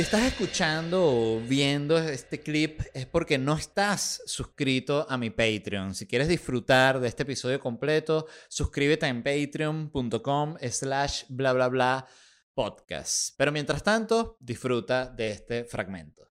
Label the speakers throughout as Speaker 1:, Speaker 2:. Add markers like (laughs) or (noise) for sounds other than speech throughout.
Speaker 1: Si estás escuchando o viendo este clip es porque no estás suscrito a mi Patreon. Si quieres disfrutar de este episodio completo, suscríbete en patreon.com slash bla bla bla podcast. Pero mientras tanto, disfruta de este fragmento.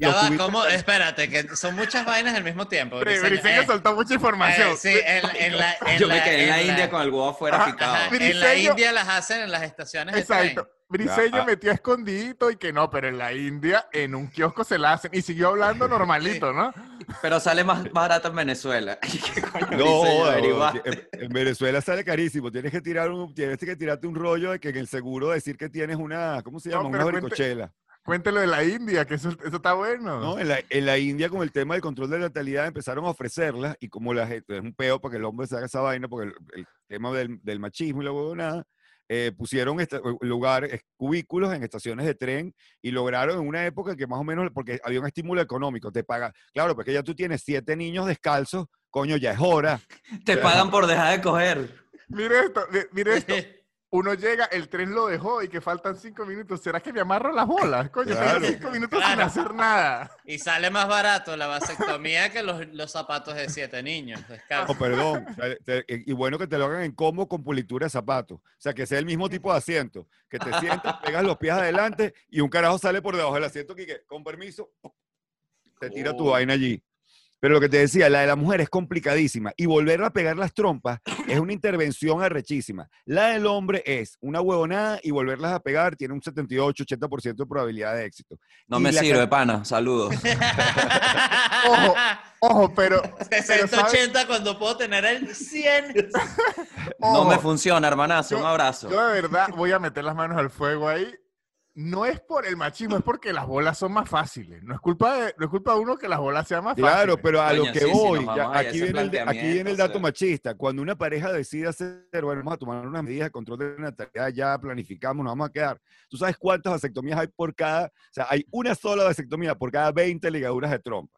Speaker 1: Ya va, ¿cómo?
Speaker 2: que-
Speaker 1: Espérate, que son muchas vainas al mismo tiempo.
Speaker 2: Bri-
Speaker 1: Briseño.
Speaker 2: Briseño
Speaker 1: Eh,
Speaker 2: soltó mucha información.
Speaker 1: eh, sí, en, en la, en
Speaker 3: Yo
Speaker 1: la-
Speaker 3: me quedé en la India con el huevo afuera
Speaker 2: Ajá,
Speaker 3: picado.
Speaker 1: Ajá, en la India las hacen en las estaciones de
Speaker 2: Exacto.
Speaker 1: tren.
Speaker 2: Briseño
Speaker 3: ah.
Speaker 2: metió escondidito y que no, pero en la India, en un kiosco se la hacen. Y siguió hablando (laughs) normalito, ¿no?
Speaker 3: Pero sale más barato en Venezuela. (laughs) ¿Qué coño
Speaker 4: No, en, en Venezuela sale carísimo. Tienes que tirar un, tienes que tirarte un rollo de que en el seguro decir que tienes una, ¿cómo se llama? una
Speaker 2: cuente-. Cuéntelo de la India, que eso, eso está bueno.
Speaker 4: ¿no? En, la, en la India con el tema del control de natalidad empezaron a ofrecerlas y como la gente, es un peo para que el hombre se haga esa vaina, porque el, el tema del, del machismo y la huevonada, eh, pusieron esta- lugares, cubículos en estaciones de tren y lograron en una época que más o menos, porque había un estímulo económico, te paga, claro, porque ya tú tienes siete niños descalzos, coño, ya es hora.
Speaker 3: Te pagan por dejar de coger.
Speaker 2: Mire esto, mi- mire esto. (laughs) Uno llega, el tren lo dejó y que faltan cinco minutos. ¿Será que me amarro las bolas? Coño, tengo cinco minutos sin hacer nada.
Speaker 1: Y sale más barato la vasectomía que los, los zapatos de siete niños.
Speaker 4: No, perdón. o sea, te- y bueno que te lo hagan en combo con pulitura de zapatos. O sea, que sea el mismo tipo de asiento. Que te sientas, (laughs) pegas los pies adelante y un carajo sale por debajo del asiento que, que, con permiso, te tira tu
Speaker 3: Oh.
Speaker 4: vaina allí. Pero lo que te decía, la de la mujer es complicadísima y volverla a pegar las trompas es una intervención arrechísima. La del hombre es una huevonada y volverlas a pegar tiene un 78-80% de probabilidad de éxito.
Speaker 3: No
Speaker 4: Y
Speaker 3: me sirve, pana. Saludos.
Speaker 2: Ojo, Ojo, pero. pero
Speaker 1: 60,
Speaker 2: ¿sabes?
Speaker 1: 80 cuando puedo tener el 100.
Speaker 3: No me funciona, hermanazo.
Speaker 2: Yo-
Speaker 3: Un abrazo.
Speaker 2: Yo de verdad voy a meter las manos al fuego ahí. No es por el machismo, es porque las bolas son más fáciles. No es culpa de, no es culpa de uno que las bolas sean más fáciles.
Speaker 4: Claro, pero a lo que
Speaker 3: sí,
Speaker 4: voy, ya- aquí, viene el, aquí viene el dato machista. Cuando una pareja decide hacer, bueno, vamos a tomar unas medidas de control de natalidad, ya planificamos, nos vamos a quedar. ¿Tú sabes cuántas vasectomías hay por cada? O sea, hay una sola vasectomía por cada 20 ligaduras de trompa.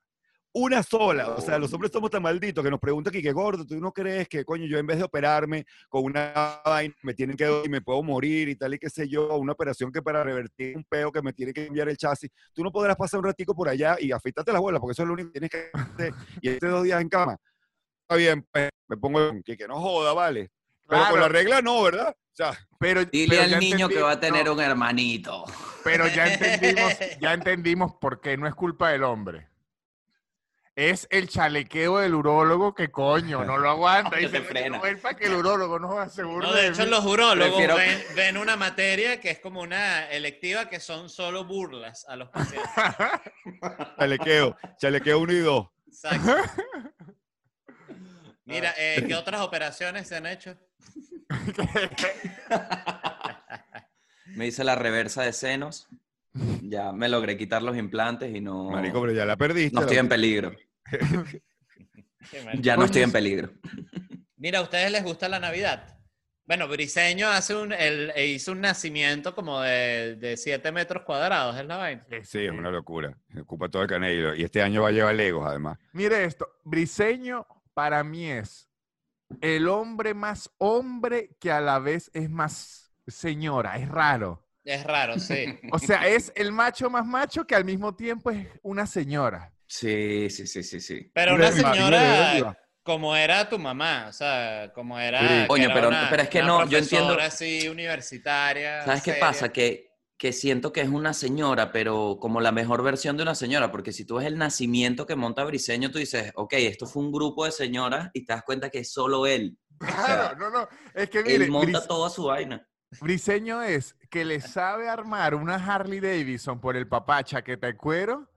Speaker 4: Una sola. O sea, los hombres somos tan malditos que nos preguntan que qué gordo, ¿tú no crees que, coño, yo en vez de operarme con una vaina, me tienen que y me puedo morir y tal y qué sé yo, una operación que para revertir un peo que me tiene que enviar el chasis, tú no podrás pasar un ratico por allá y afeitarte las bolas, porque eso es lo único que tienes que hacer. Y este dos días en cama. Está bien, pues, me pongo que, que no joda, vale. Pero con la regla no, ¿verdad? O sea,
Speaker 2: Pero,
Speaker 3: Dile
Speaker 2: pero
Speaker 3: al niño que va a tener
Speaker 2: no,
Speaker 3: un hermanito.
Speaker 2: Pero ya entendimos, ya (laughs) entendimos por qué no es culpa del hombre. Es el chalequeo del urólogo que coño, no lo aguanta. (laughs) Dice,
Speaker 3: te frena.
Speaker 2: "No, es para que el urólogo no asegure.
Speaker 1: No, de hecho, los urólogos
Speaker 3: Prefiero-
Speaker 1: ven, ven una materia que es como una electiva que son solo burlas a los pacientes. (laughs)
Speaker 4: chalequeo, chalequeo uno y dos.
Speaker 1: Exacto. (laughs) Mira, eh, ¿qué otras operaciones se han hecho?
Speaker 3: Me hice la reversa de senos. Ya me logré quitar los implantes y no.
Speaker 4: Marico, pero ya la perdiste.
Speaker 3: no estoy
Speaker 4: la-
Speaker 3: en peligro. (laughs) Ya no estoy en peligro.
Speaker 1: Mira, ¿a ustedes les gusta la Navidad? Bueno, Briseño hace un, e hizo un nacimiento como de 7 metros cuadrados, es la vaina.
Speaker 4: Sí, es una locura. Ocupa todo el canello. Y este año va a llevar Legos, además.
Speaker 2: Mire esto, Briseño para mí es el hombre más hombre que a la vez es más señora, es raro.
Speaker 1: Es raro, sí.
Speaker 2: O sea, es el macho más macho que al mismo tiempo es una señora.
Speaker 3: Sí, sí, sí, sí, sí.
Speaker 1: Pero una señora como era tu mamá, o sea, como era.
Speaker 4: Sí.
Speaker 1: era
Speaker 3: pero-
Speaker 1: una-
Speaker 3: pero es que no, yo entiendo-
Speaker 1: profesora así universitaria.
Speaker 3: ¿Sabes qué pasa? Que, que siento que es una señora, pero como la mejor versión de una señora, porque si tú ves el nacimiento que monta Briseño, tú dices, ok, esto fue un grupo de señoras y te das cuenta que es solo él.
Speaker 2: Claro, no, no. Es que mire,
Speaker 3: él monta
Speaker 2: Bris-
Speaker 3: toda su vaina.
Speaker 2: Briseño es que le sabe armar una Harley Davidson por el papá chaqueta de cuero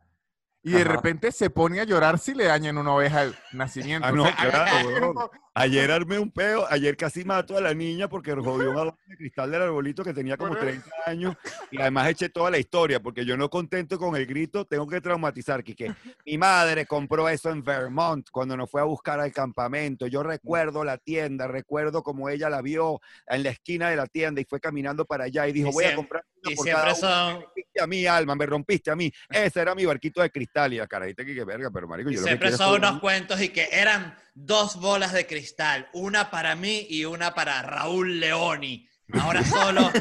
Speaker 2: y de repente se pone a llorar si le dañan una oveja de nacimiento.
Speaker 4: Ah,
Speaker 2: O
Speaker 4: no,
Speaker 2: sea,
Speaker 4: claro, (laughs) weón.
Speaker 2: no,
Speaker 4: Ayer armé un peo, ayer casi mato a la niña porque jodió un adorno de cristal del arbolito que tenía como
Speaker 2: Correcto.
Speaker 4: 30 años y además eché toda la historia porque yo no contento con el grito, tengo que traumatizar, que (laughs) mi madre compró eso en Vermont cuando nos fue a buscar al campamento, yo recuerdo la tienda, recuerdo como ella la vio en la esquina de la tienda y fue caminando para allá y dijo, voy a comprar
Speaker 1: Y
Speaker 4: por
Speaker 1: siempre
Speaker 4: cada uno".
Speaker 1: son.
Speaker 4: Me rompiste a mí, Alma, me rompiste a mí. Ese era mi barquito de cristal y la carajita que, que verga, pero marico,
Speaker 1: Y
Speaker 4: yo lo que
Speaker 1: siempre
Speaker 4: quiero es
Speaker 1: son unos cuentos y que eran dos bolas de cristal, una para mí y una para Raúl Leoni. Ahora (laughs) solo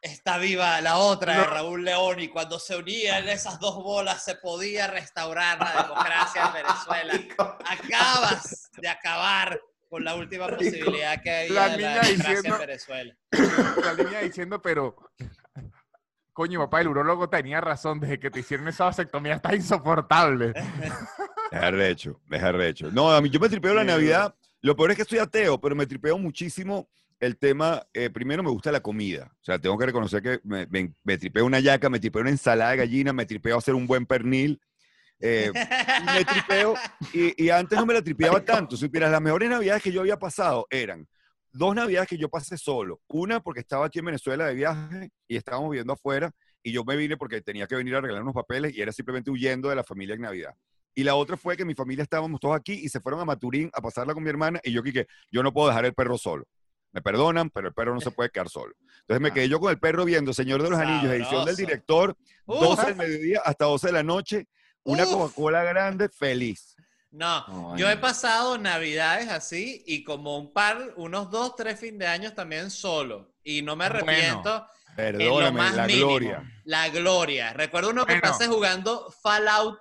Speaker 1: está viva la otra de. Raúl Leoni. Cuando se unían esas dos bolas se podía restaurar la democracia en Venezuela. (laughs) Acabas de acabar con la última posibilidad que había
Speaker 2: La
Speaker 1: de la democracia
Speaker 2: diciendo-
Speaker 1: en Venezuela.
Speaker 2: la niña diciendo, pero coño, papá, el urólogo tenía razón, desde que te hicieron esa vasectomía está insoportable. (laughs)
Speaker 4: Es arrecho, es arrecho. No, a mí yo me tripeo la
Speaker 2: Sí.
Speaker 4: Navidad. Lo peor es que soy ateo, pero me tripeo muchísimo el tema. eh, primero me gusta la comida. O sea, tengo que reconocer que me, me- me tripeo una yaca, me tripeo una ensalada de gallina, me tripeo hacer un buen pernil. eh, me tripeo. Y, y antes no me la tripeaba tanto. Supieras, las mejores navidades que yo había pasado eran dos navidades que yo pasé solo. Una porque estaba aquí en Venezuela de viaje y estábamos viviendo afuera. Y yo me vine porque tenía que venir a arreglar unos papeles y era simplemente huyendo de la familia en Navidad. Y la otra fue que mi familia estábamos todos aquí y se fueron a Maturín a pasarla con mi hermana y yo que yo no puedo dejar el perro solo. Me perdonan, pero el perro no se puede quedar solo. Entonces me
Speaker 3: Ah.
Speaker 4: quedé yo con el perro viendo Señor de los Anillos, edición del
Speaker 1: Sabroso.
Speaker 4: director,
Speaker 1: Uf.
Speaker 4: 12 del mediodía hasta 12 de la noche, una. Coca-Cola grande, feliz.
Speaker 1: No, yo he pasado navidades así y como un par, unos dos, tres fin de años también solo. Y no me
Speaker 2: Bueno.
Speaker 1: arrepiento en lo
Speaker 4: Perdóname,
Speaker 1: más
Speaker 4: la
Speaker 1: mínimo.
Speaker 4: gloria.
Speaker 1: La gloria. Recuerdo uno que
Speaker 2: Bueno.
Speaker 1: pasé jugando Fallout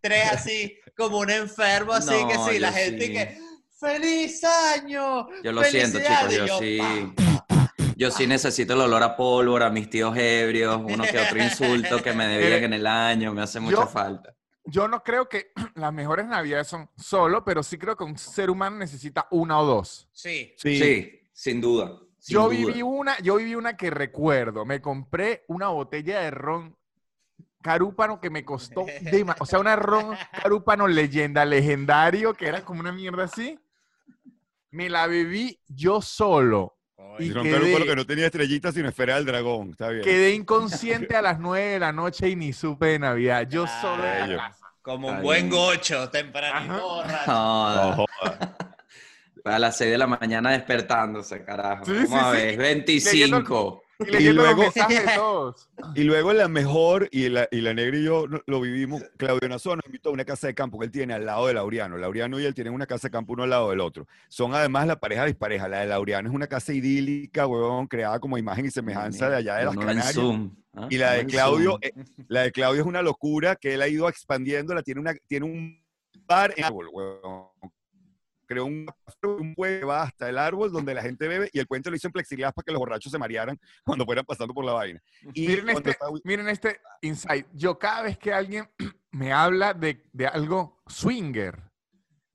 Speaker 1: 3 así, (laughs) como un enfermo, así
Speaker 3: No,
Speaker 1: que sí, la gente
Speaker 3: sí.
Speaker 1: que ¡Feliz año!
Speaker 3: Yo lo siento, chicos, yo sí.
Speaker 1: pa, pa, pa.
Speaker 3: Yo sí necesito el olor a pólvora, mis tíos ebrios, uno que otro insulto que me debían en el año, me hace mucha
Speaker 2: Yo-
Speaker 3: falta.
Speaker 2: Yo no creo que (clears throat) las mejores navidades son solo, pero sí creo que un ser humano necesita una o dos.
Speaker 1: Sí.
Speaker 4: Sí.
Speaker 3: Sí, sin duda. sin
Speaker 2: Yo
Speaker 3: duda.
Speaker 2: viví una, yo viví una que recuerdo. Me compré una botella de ron carúpano que me costó, (laughs) dema- o sea, una ron carúpano leyenda, legendario, que era como una mierda así. Me la bebí yo solo.
Speaker 4: Y roncaron
Speaker 2: quedé-
Speaker 4: con lo que no tenía estrellitas sino esfera del dragón. Está bien.
Speaker 2: Quedé inconsciente a las nueve de la noche y ni supe de Navidad. Yo solo en la casa.
Speaker 1: Como un buen gocho, temprano.
Speaker 3: No,
Speaker 4: No
Speaker 3: a las 6 de la mañana despertándose, carajo.
Speaker 2: Sí,
Speaker 3: ¿Cómo
Speaker 2: sí,
Speaker 3: a
Speaker 2: sí.
Speaker 3: ver? 25.
Speaker 2: Y leyendo
Speaker 4: luego-
Speaker 2: de todos.
Speaker 4: Y luego la mejor, y la, y la negra y yo no- lo vivimos, Claudio Nazón nos invitó a una casa de campo que él tiene al lado de Laureano. Laureano y él tienen una casa de campo uno al lado del otro. Son además la pareja dispareja. La de Laureano es una casa idílica, huevón, creada como imagen y semejanza de allá de las
Speaker 3: en
Speaker 4: Canarias.
Speaker 3: Zoom, ¿ah?
Speaker 4: Y la de Claudio, eh, la de Claudio es una locura que él ha ido expandiendo, la tiene una, tiene un bar en árbol, huevón. Creó un, un puente que va hasta el árbol donde la gente bebe y el puente lo hizo en plexiglas para que los borrachos se marearan cuando fueran pasando por la vaina. Y
Speaker 2: Miren este,
Speaker 4: está-
Speaker 2: miren este insight. Yo cada vez que alguien (clears throat) me habla de, de algo swinger,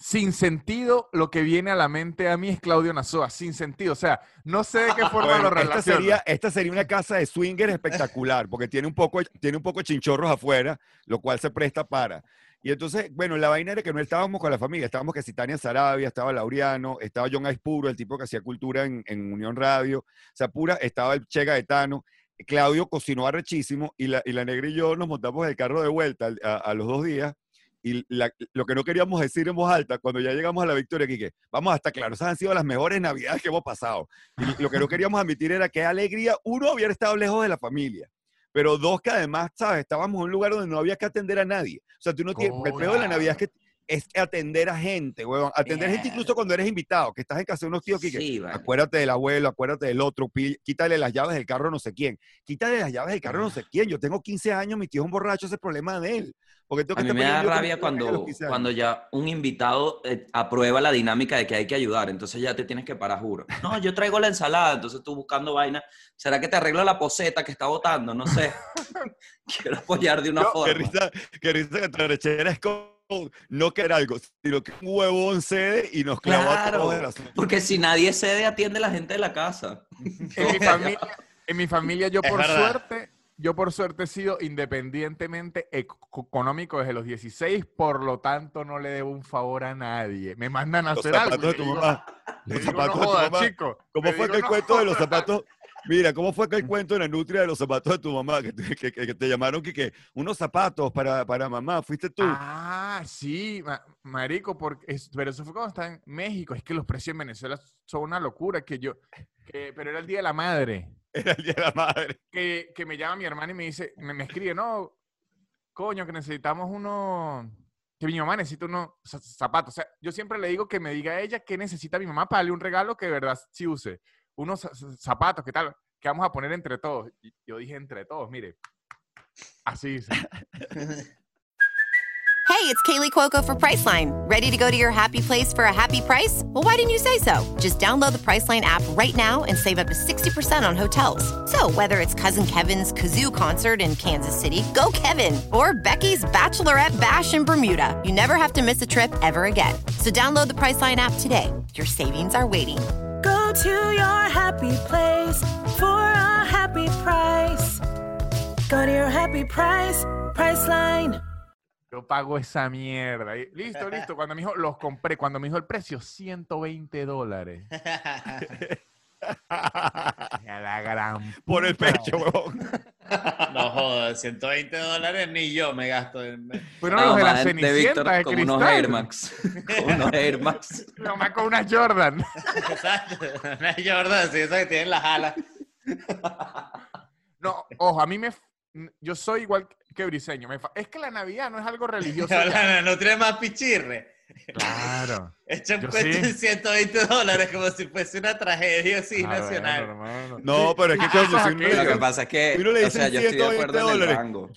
Speaker 2: sin sentido, lo que viene a la mente a mí es Claudio Nazoa, sin sentido. O sea, no sé de qué forma
Speaker 4: Bueno,
Speaker 2: lo
Speaker 4: esta,
Speaker 2: relaciona.
Speaker 4: sería, esta sería una casa de swinger espectacular, porque tiene un, poco, tiene un poco de chinchorros afuera, lo cual se presta para. Y entonces, bueno, la vaina era que no estábamos con la familia, estábamos que si Tania Sarabia, estaba Laureano, estaba John Aispuro, el tipo que hacía cultura en, en Unión Radio, o sea, pura, estaba el Che Gaetano, Claudio cocinó arrechísimo y la, y la negra y yo nos montamos el carro de vuelta a, los dos días. Y la- lo que no queríamos decir en voz alta, cuando ya llegamos a la victoria, Quique, vamos a estar claros, esas han sido las mejores navidades que hemos pasado. Y lo que no queríamos admitir era qué alegría, uno, hubiera estado lejos de la familia, pero dos, que además, ¿sabes? Estábamos en un lugar donde no había que atender a nadie. O sea, tú no tienes, porque el peor de la Navidad es que es atender a gente, huevón. Atender gente incluso cuando eres invitado, que estás en casa de unos tíos que, que
Speaker 3: Sí, vale.
Speaker 4: acuérdate del abuelo, acuérdate del otro, quítale las llaves del carro a no sé quién. Quítale las llaves del carro a no sé quién. Yo tengo 15 años, mi tío es un borracho, ese es el problema de él. Porque tengo que
Speaker 3: A mí me da rabia
Speaker 4: a
Speaker 3: cuando,
Speaker 4: 15 años.
Speaker 3: cuando ya un invitado eh, aprueba la dinámica de que hay que ayudar, entonces ya te tienes que parar, juro. No, yo traigo la ensalada, entonces tú buscando vaina. ¿Será que te arreglo la poseta que está botando? No sé. (laughs) (laughs) Quiero apoyar de una
Speaker 4: No,
Speaker 3: forma.
Speaker 4: Qué risa, qué risa que tu arrechera es como no querer algo, sino que un huevón cede y nos clava asunto.
Speaker 3: porque si nadie cede, atiende a la gente de la casa.
Speaker 2: En mi familia, en mi familia yo
Speaker 1: Es
Speaker 2: por
Speaker 1: verdad.
Speaker 2: suerte, yo por suerte he sido independientemente eco- económico desde los 16, por lo tanto no le debo un favor a nadie. Me mandan a
Speaker 4: Los
Speaker 2: hacer algo.
Speaker 4: zapatos de tu
Speaker 2: le digo-
Speaker 4: mamá. Los zapatos
Speaker 2: no
Speaker 4: de tu
Speaker 2: jodas,
Speaker 4: mamá.
Speaker 2: chico.
Speaker 4: ¿Cómo fue que el cuento de los zapatos? Mira, ¿cómo fue que el cuento de la nutria de los zapatos de tu mamá? Que, te- que- que- te llamaron que, que unos zapatos para, para mamá, fuiste tú.
Speaker 2: Ah, sí, ma- marico, porque es- pero eso fue cuando estaba en México. Es que los precios en Venezuela son una locura. Que yo, que- pero era el día de la madre. (laughs)
Speaker 4: Era el día de la madre.
Speaker 2: que, que me llama mi hermana y me dice, me, me escribe, no, coño, que necesitamos uno, que mi mamá necesita unos za- zapatos. O sea, yo siempre le digo que me diga a ella qué necesita mi mamá para darle un regalo que de verdad sí use. Unos za- za- zapatos, ¿qué tal? Que vamos a poner entre todos. Y yo dije entre todos, mire. Así dice. (laughs)
Speaker 5: Hey, it's Kaylee Cuoco for Priceline. Ready to go to your happy place for a happy price? Well, why didn't you say so? Just download the Priceline app right now and save up to 60% on hotels. So, whether it's Cousin Kevin's Kazoo concert in Kansas City, go Kevin, or Becky's Bachelorette Bash in Bermuda, you never have to miss a trip ever again. So, download the Priceline app today. Your savings are waiting.
Speaker 6: Go to your happy place for a happy price. Go to your happy price, Priceline.
Speaker 2: Yo pago esa mierda. Y listo, listo. Cuando me dijo, los compré. Cuando me dijo el precio, 120 dólares. (laughs) (laughs) A la gran
Speaker 4: Por el pecho, huevón.
Speaker 1: No jodas, 120 dólares ni yo me gasto en...
Speaker 2: Fueron
Speaker 3: No,
Speaker 2: los de la Cenicienta
Speaker 3: Víctor
Speaker 2: de,
Speaker 3: como (laughs) unos. Air Max. Unos Air Max.
Speaker 2: Nomás con una Jordan.
Speaker 1: Exacto, una Jordan, sí, esa que tienen las alas.
Speaker 2: No, ojo, a mí me... Yo soy igual que Briseño. me fa- Es que la Navidad no es algo religioso. (laughs) ya.
Speaker 1: La nutria más pichirre.
Speaker 2: Claro. (laughs)
Speaker 1: Hecho un
Speaker 2: Yo
Speaker 1: cuento
Speaker 2: sí.
Speaker 1: en 120 dólares como si fuese una tragedia así
Speaker 2: Ah,
Speaker 1: nacional.
Speaker 2: hermano.
Speaker 4: No, pero es que coño, si (laughs) uno
Speaker 2: Lo
Speaker 3: que pasa es que,
Speaker 4: Uno le
Speaker 3: o
Speaker 4: dicen
Speaker 3: sea, yo estoy de
Speaker 4: 120
Speaker 3: acuerdo en el
Speaker 4: dólares.
Speaker 3: rango.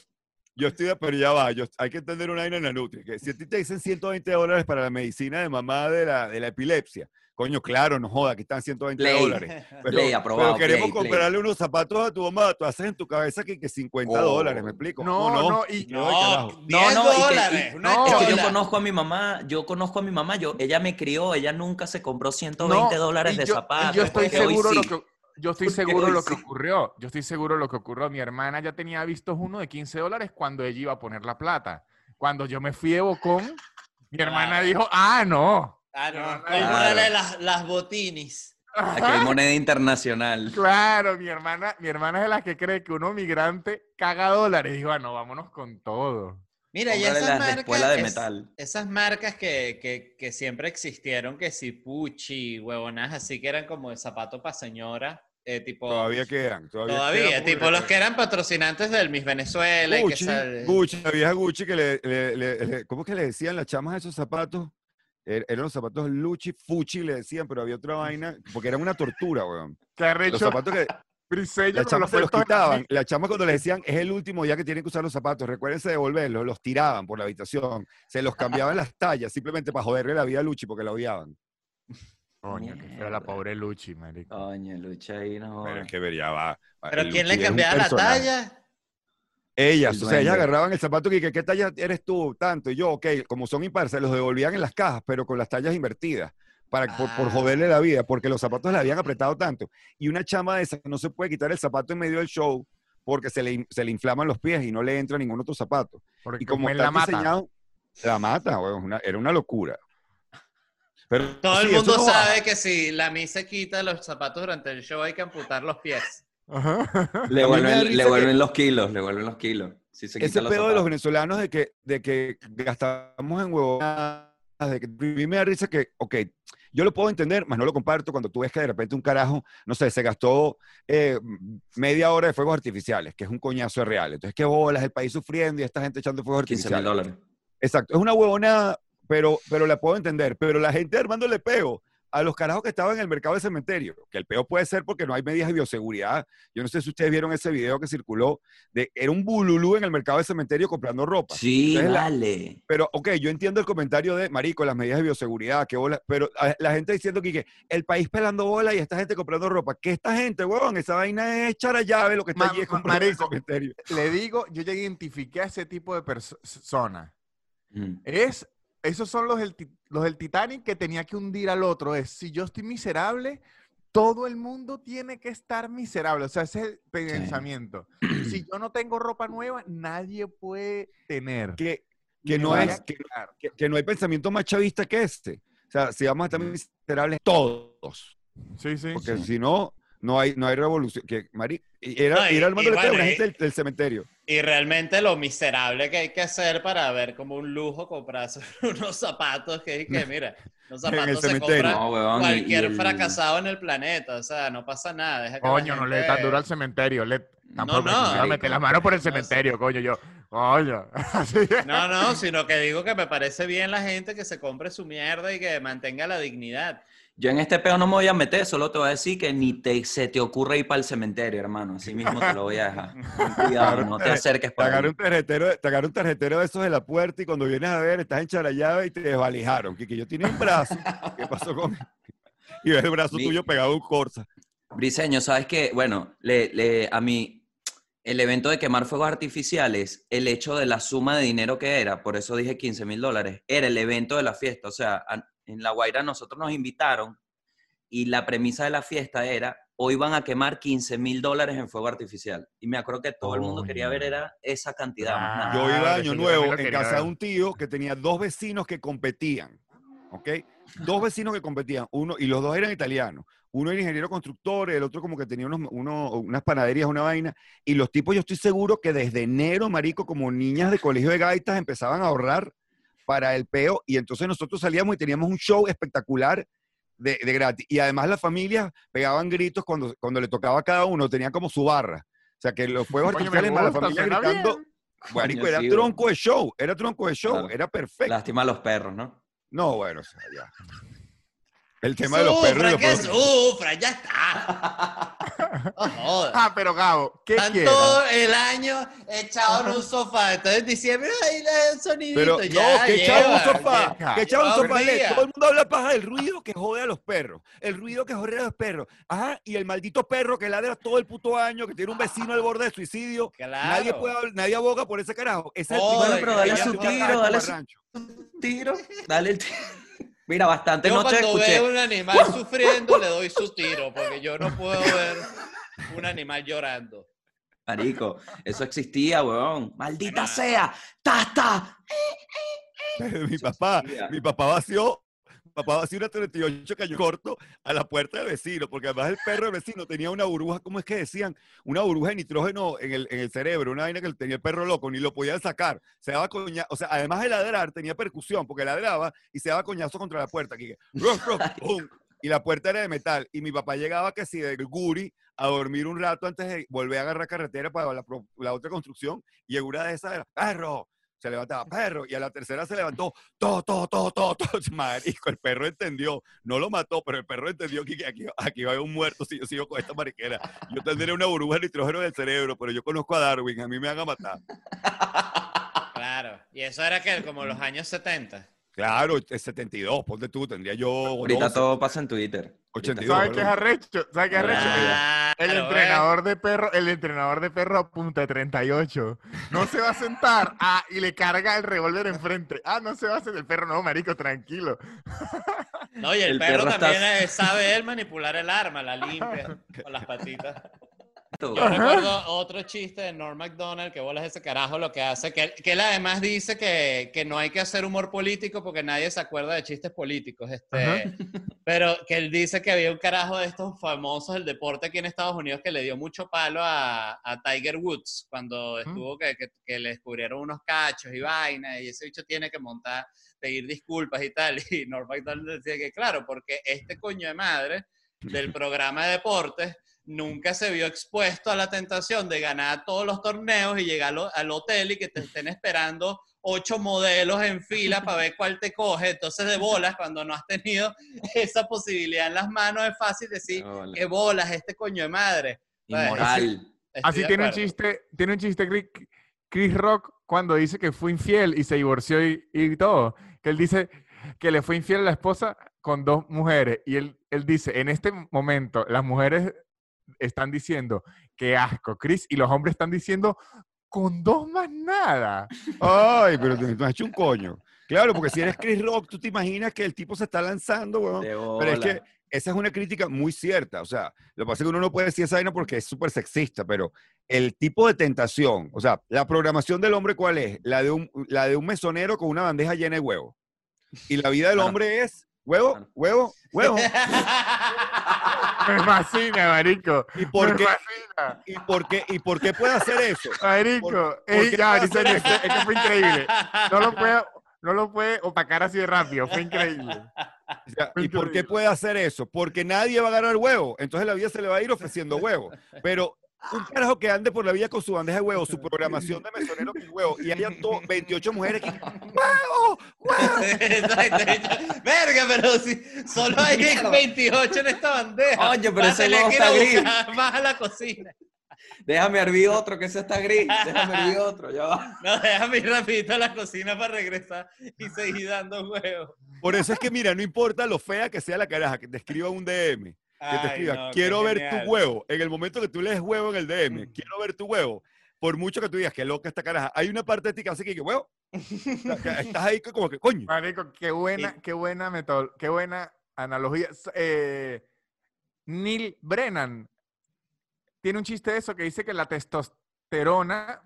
Speaker 4: Yo estoy, de- pero ya va, yo, hay que entender una vaina en la nutria. Que si a ti te dicen 120 dólares para la medicina de mamá de la, de la epilepsia, coño, claro, no joda, aquí están 120
Speaker 3: Ley.
Speaker 4: dólares. (laughs) Pero,
Speaker 3: Ley, aprobado,
Speaker 4: pero queremos
Speaker 3: play, play.
Speaker 4: comprarle unos zapatos a tu mamá, tú haces en tu cabeza que, que 50
Speaker 3: Oh.
Speaker 4: dólares, ¿me explico?
Speaker 2: No,
Speaker 4: ¿O
Speaker 2: no, y-
Speaker 4: No.
Speaker 1: No, 10
Speaker 3: No, no, y que-
Speaker 1: dólares.
Speaker 3: y-
Speaker 1: una
Speaker 2: no,
Speaker 3: Es que yo conozco a mi mamá, yo conozco a mi mamá, yo, ella me crió, ella nunca se compró 120
Speaker 2: No,
Speaker 3: dólares
Speaker 2: y
Speaker 3: de
Speaker 2: yo-
Speaker 3: zapatos.
Speaker 2: Yo estoy seguro lo
Speaker 3: sí.
Speaker 2: que yo estoy seguro
Speaker 3: hoy
Speaker 2: lo que
Speaker 3: sí.
Speaker 2: ocurrió. Yo estoy seguro lo que ocurrió. Mi hermana ya tenía vistos uno de 15 dólares cuando ella iba a poner la plata. Cuando yo me fui de Bocón, mi hermana
Speaker 1: Claro.
Speaker 2: dijo, ah, no.
Speaker 1: Ah, no,
Speaker 2: Claro.
Speaker 1: cómprale las, las botinis.
Speaker 3: Aquí hay moneda internacional.
Speaker 2: Claro, mi hermana, mi hermana es de las que cree que uno migrante caga dólares. Dijo, ah, no, vámonos con todo.
Speaker 1: Mira, y
Speaker 3: Cómprale
Speaker 1: esas
Speaker 3: las de
Speaker 1: marcas, es- esas marcas que, que, que siempre existieron, que si Pucci, huevonas así que eran como de zapato para señora, eh, tipo...
Speaker 4: Todavía quedan. Todavía,
Speaker 1: Todavía,
Speaker 4: quedan
Speaker 1: tipo los que eran patrocinantes del Miss Venezuela. y que
Speaker 4: Gucci,
Speaker 1: sal-
Speaker 4: Gucci, la vieja Gucci que le, le- le- le- ¿cómo es que le decían las chamas a esos zapatos? Er- Eran los zapatos Luchi, Fuchi le decían, pero había otra vaina, porque eran una tortura, weón.
Speaker 2: Que
Speaker 4: Los zapatos que
Speaker 2: Briseño
Speaker 4: las
Speaker 2: con
Speaker 4: chamas se los
Speaker 2: la
Speaker 4: quitaban, las chamas cuando les decían, es el último día que tienen que usar los zapatos, recuérdense devolverlos, los tiraban por la habitación, se los cambiaban las tallas, simplemente para joderle la vida a Luchi, porque la odiaban.
Speaker 2: Coño, que fea la pobre Luchi, marico.
Speaker 3: Coño, lucha ahí, no.
Speaker 4: Pero es que ver, ya va.
Speaker 1: Pero ¿quién le
Speaker 4: Luchi
Speaker 1: cambiaba la talla?
Speaker 4: Ellas,
Speaker 3: El
Speaker 4: o sea, ellas agarraban el zapato y que, ¿qué talla eres tú? Tanto. Y yo, ok, como son impares, se los devolvían en las cajas, pero con las tallas invertidas, para, por, por
Speaker 1: Ah.
Speaker 4: joderle la vida, porque los zapatos le habían apretado tanto. Y una chama de esas no se puede quitar el zapato en medio del show porque se le, se le inflaman los pies y no le entra ningún otro zapato.
Speaker 2: Porque
Speaker 4: Y como está
Speaker 2: la mata.
Speaker 4: diseñado, la mata, weón, una- era una locura. Pero
Speaker 1: Todo
Speaker 4: sí,
Speaker 1: el mundo
Speaker 4: no
Speaker 1: sabe que si la misa se quita los zapatos durante el show hay que amputar los pies.
Speaker 2: Ajá.
Speaker 3: Le vuelven, le
Speaker 4: que-
Speaker 3: vuelven los kilos, le vuelven los kilos. Si se
Speaker 4: ese
Speaker 3: quitan los
Speaker 4: pedo de los venezolanos de que, de que gastamos en huevonadas, de que me da risa que, ok, yo lo puedo entender, más no lo comparto cuando tú ves que de repente un carajo, no sé, se gastó eh, media hora de fuegos artificiales, que es un coñazo de real. Entonces, qué bolas, el país sufriendo y esta gente echando fuegos
Speaker 3: 15 mil
Speaker 4: artificiales.
Speaker 3: dólares.
Speaker 4: Exacto, es una huevonada pero, pero la puedo entender. Pero la gente armándole peo a los carajos que estaban en el mercado de cementerio, que el peo puede ser porque no hay medidas de bioseguridad. Yo no sé si ustedes vieron ese video que circuló, de, era un bululú en el mercado de cementerio comprando ropa.
Speaker 3: Sí,
Speaker 4: Entonces, la-
Speaker 3: vale.
Speaker 4: pero, ok, yo entiendo el comentario de Marico, las medidas de bioseguridad, que bola, pero a- la gente diciendo que, que el país pelando bola y esta gente comprando ropa. ¿Qué esta gente, huevón? Esa vaina es echar a llave lo que está
Speaker 2: Ma-
Speaker 4: allí es
Speaker 2: ma-
Speaker 4: comprando en el
Speaker 2: marico.
Speaker 4: cementerio.
Speaker 2: Le digo, yo ya identifiqué a ese tipo de personas.
Speaker 3: Mm.
Speaker 2: Es, esos son los del, los del Titanic que tenía que hundir al otro. Es, si yo estoy miserable, todo el mundo tiene que estar miserable. O sea, ese es el pensamiento. (clears throat) Si yo no tengo ropa nueva, nadie puede tener.
Speaker 4: Que, que no es, que,
Speaker 2: quedar.
Speaker 4: que- que no hay pensamiento más chavista que este. O sea, si vamos a estar
Speaker 3: Mm.
Speaker 4: miserables todos.
Speaker 2: Sí, sí.
Speaker 4: Porque
Speaker 3: Sí.
Speaker 4: si no, no hay, no hay revolución. Que, Marico, era,
Speaker 1: No, y-
Speaker 4: era armando
Speaker 1: y bueno, y-
Speaker 4: gente del, del cementerio.
Speaker 1: Y realmente lo miserable que hay que hacer para ver como un lujo comprarse (laughs) unos zapatos que, que (laughs) mira, los
Speaker 4: En el
Speaker 1: zapatos se
Speaker 4: cementerio.
Speaker 1: compran
Speaker 3: No, y-
Speaker 1: cualquier
Speaker 3: y el-
Speaker 1: fracasado en el planeta, o sea, no pasa nada. deja que la
Speaker 2: Coño, no le tan
Speaker 1: gente-
Speaker 2: duro al cementerio. Le, tampoco,
Speaker 1: no,
Speaker 2: no, mete la mano por el cementerio, coño. Yo, coño. (laughs)
Speaker 1: No, no, sino que digo que me parece bien la gente que se compre su mierda y que mantenga la dignidad.
Speaker 3: Yo en este peo no me voy a meter, solo te voy a decir que ni te, se te ocurra ir para el cementerio, hermano. Así mismo te lo voy a dejar. Ten cuidado, no te acerques
Speaker 4: Te
Speaker 3: para ahí.
Speaker 4: un tarjetero, te agarra un tarjetero de esos de la puerta y cuando vienes a ver, estás en llave y te desvalijaron. Que, que yo tenía un brazo. (laughs) ¿Qué pasó con Y ves el brazo
Speaker 3: Mi-
Speaker 4: tuyo pegado a un Corsa.
Speaker 3: Briseño, ¿sabes qué? Bueno, le, le- a mí, el evento de quemar fuegos artificiales, el hecho de la suma de dinero que era, por eso dije 15 mil dólares, era el evento de la fiesta. O sea, a- en La Guaira nosotros nos invitaron y la premisa de la fiesta era, hoy van a quemar 15 mil dólares en fuego artificial. Y me acuerdo que todo el mundo quería ver era esa cantidad.
Speaker 4: Yo iba Año Nuevo en casa de un tío que tenía dos vecinos que competían. ¿Ok? Dos vecinos que competían. Uno, y los dos eran italianos. Uno era ingeniero constructor, el otro como que tenía unos, uno- unas panaderías, una vaina. Y los tipos, yo estoy seguro que desde enero, marico, como niñas de colegio de gaitas, empezaban a ahorrar para el peo. Y entonces nosotros salíamos y teníamos un show espectacular de, de gratis. Y además las familias pegaban gritos cuando, cuando le tocaba a cada uno, tenía como su barra. O sea, que los fuegos artificiales más la familia gritando. Marico, era tronco de show, era tronco de show,
Speaker 3: Claro.
Speaker 4: era perfecto.
Speaker 3: Lástima a los perros, ¿no?
Speaker 4: No, bueno, o sea, ya. El tema de los perros.
Speaker 1: que sufra, ya está. No (laughs) jodas.
Speaker 2: Ah, pero Gabo, ¿qué quieres?
Speaker 1: todo el año echados en un sofá. Entonces en diciembre, ay, el sonidito.
Speaker 4: Pero
Speaker 1: ya,
Speaker 4: no, que echaba un
Speaker 1: lleva,
Speaker 4: sofá,
Speaker 1: ya.
Speaker 4: que echaba un
Speaker 1: Lleva
Speaker 4: sofá. Todo el mundo habla paja del ruido que jode a los perros. El ruido que jode a los perros. Ajá, y el maldito perro que ladra todo el puto año, que tiene un vecino al borde de suicidio.
Speaker 1: Claro.
Speaker 4: Nadie, puede, nadie aboga por ese carajo. Es el
Speaker 1: Joder,
Speaker 4: primer
Speaker 1: pero dale su
Speaker 3: tiro, dale su-. Tiro, dale el tiro. Mira, bastante
Speaker 1: Yo
Speaker 3: noche
Speaker 1: cuando
Speaker 3: escuché.
Speaker 1: veo un animal (laughs) sufriendo le doy su tiro, porque yo no puedo ver un animal llorando.
Speaker 3: Marico, eso existía, weón. Maldita sea. ¡Tasta!
Speaker 4: mi papá,
Speaker 3: existía.
Speaker 4: mi papá vació, mi papá vació una 38 cayó corto a la puerta del vecino, porque además el perro del vecino tenía una burbuja, ¿cómo es que decían? Una burbuja de nitrógeno en el, en el cerebro, una vaina que tenía el perro loco, ni lo podían sacar. Se daba coña, o sea, además de ladrar, tenía percusión, porque ladraba y se daba coñazo contra la puerta. Aquí, (laughs) y la puerta era de metal. Y mi papá llegaba que si de Guri a dormir un rato antes de volver a agarrar carretera para la, la otra construcción. Y en una de esas era, perro, se levantaba, perro, y a la tercera se levantó, todo, todo, todo, todo, todo. (laughs) Marico, el perro entendió, no lo mató, pero el perro entendió que aquí, aquí va a haber un muerto si yo sigo con esta mariquera. Yo tendré una burbuja de nitrógeno en el cerebro, pero yo conozco a Darwin, a mí me van a matar.
Speaker 1: Claro. Y eso era que como los años 70.
Speaker 4: Claro, es 72, ponte tú, tendría yo
Speaker 3: Ahorita
Speaker 4: 12,
Speaker 3: todo pasa en Twitter.
Speaker 4: 82.
Speaker 2: ¿Sabes qué es arrecho? ¿Sabes qué es arrecho? El- entrenador de perro, el entrenador de perro apunta 38. No se va a sentar. Ah, y le carga el revólver enfrente. Ah, no se va a sentar. El perro, no, marico, tranquilo. (laughs)
Speaker 1: No, y el,
Speaker 3: El
Speaker 1: perro, también sabe él manipular el arma, la limpia (laughs) con las patitas. Yo recuerdo otro chiste de Norm MacDonald que bolas ese carajo lo que hace, que él, que él además dice que, que no hay que hacer humor político porque nadie se acuerda de chistes políticos. Este, pero que él dice que había un carajo de estos famosos del deporte aquí en Estados Unidos que le dio mucho palo a, a Tiger Woods cuando estuvo que, que, que le descubrieron unos cachos y vainas y ese bicho tiene que montar, pedir disculpas y tal. (laughs) Y Norm MacDonald decía que claro, porque este coño de madre del programa de deportes nunca se vio expuesto a la tentación de ganar todos los torneos y llegar al, hotel y que te estén esperando ocho modelos en fila para ver cuál te coge. Entonces, de bolas, cuando no has tenido (laughs) esa posibilidad en las manos, es fácil decir,
Speaker 3: qué
Speaker 1: bolas, este coño de madre.
Speaker 3: Inmoral.
Speaker 1: Estoy
Speaker 2: Así tiene un chiste, tiene un chiste Chris, Chris Rock cuando dice que fue infiel y se divorció y, y todo. Que él dice que le fue infiel a la esposa con dos mujeres. Y él, él dice, en este momento las mujeres están diciendo, qué asco, Chris, y los hombres están diciendo, con dos más nada.
Speaker 4: Ay, pero te, te has hecho un coño. Claro, porque si eres Chris Rock, tú te imaginas que el tipo se está lanzando, weón. Pero es que esa es una crítica muy cierta. O sea, lo que pasa es que uno no puede decir esa vaina porque es súper sexista, pero el tipo de tentación, o sea, la programación del hombre, ¿cuál es? La de un, la de un mesonero con una bandeja llena de huevo. Y la vida del hombre es huevo, huevo, huevo. (laughs)
Speaker 2: Me fascina, marico.
Speaker 4: ¿Y por qué? ¿Y por qué, y por qué puede hacer eso?
Speaker 2: Marico,
Speaker 4: ¿Por-
Speaker 2: ey,
Speaker 4: por
Speaker 2: ya, esto, fue increíble. No lo puede, no lo puede opacar así de rápido, fue increíble.
Speaker 4: O sea,
Speaker 2: Muy
Speaker 4: ¿Y por qué puede hacer eso? Porque nadie va a ganar huevo. Entonces la vida se le va a ir ofreciendo huevo. Pero un carajo que ande por la vida con su bandeja de huevo, su programación de mesonero con huevo, y hayan to- 28 mujeres que. ¡Huevo! ¡Huevo! (laughs)
Speaker 1: Verga, pero si solo hay
Speaker 3: Mierda.
Speaker 1: 28 en esta bandeja.
Speaker 3: Oye, pero ese huevo está gris. (laughs)
Speaker 1: Más a la cocina.
Speaker 3: Déjame hervir otro, que ese está gris. Déjame hervir otro, ya va. (laughs)
Speaker 1: No, déjame ir rapidito a la cocina para regresar y seguir dando huevos.
Speaker 4: Por eso es que, mira, no importa lo fea que sea la caraja, que te escriba un DM, que te escriba,
Speaker 1: no,
Speaker 4: quiero ver
Speaker 1: genial.
Speaker 4: tu huevo. En el momento que tú lees huevo en el DM,
Speaker 1: Mm.
Speaker 4: quiero ver tu huevo. Por mucho que tú digas que loca esta caraja, hay una parte de ti que hace que, que huevo. O sea, que (laughs) Estás ahí como que, coño.
Speaker 2: Marico, qué buena, qué buena metodo, qué buena analogía. Eh, Neil Brennan tiene un chiste de eso que dice que la testosterona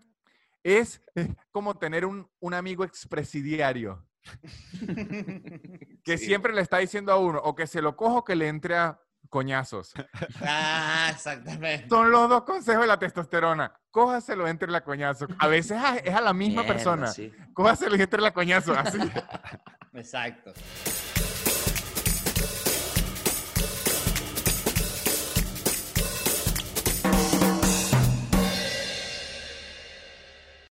Speaker 2: es eh, como tener un, un amigo expresidiario (laughs) que
Speaker 3: Sí.
Speaker 2: siempre le está diciendo a uno o que se lo cojo o que le entre a coñazos.
Speaker 1: Ah, (laughs) exactamente.
Speaker 2: Son los dos consejos de la testosterona. Cójaselo entre la coñazo. A veces es a la misma
Speaker 3: Mierda,
Speaker 2: persona.
Speaker 3: sí.
Speaker 2: Cójaselo y entre la coñazo. Así. (laughs)
Speaker 1: Exacto.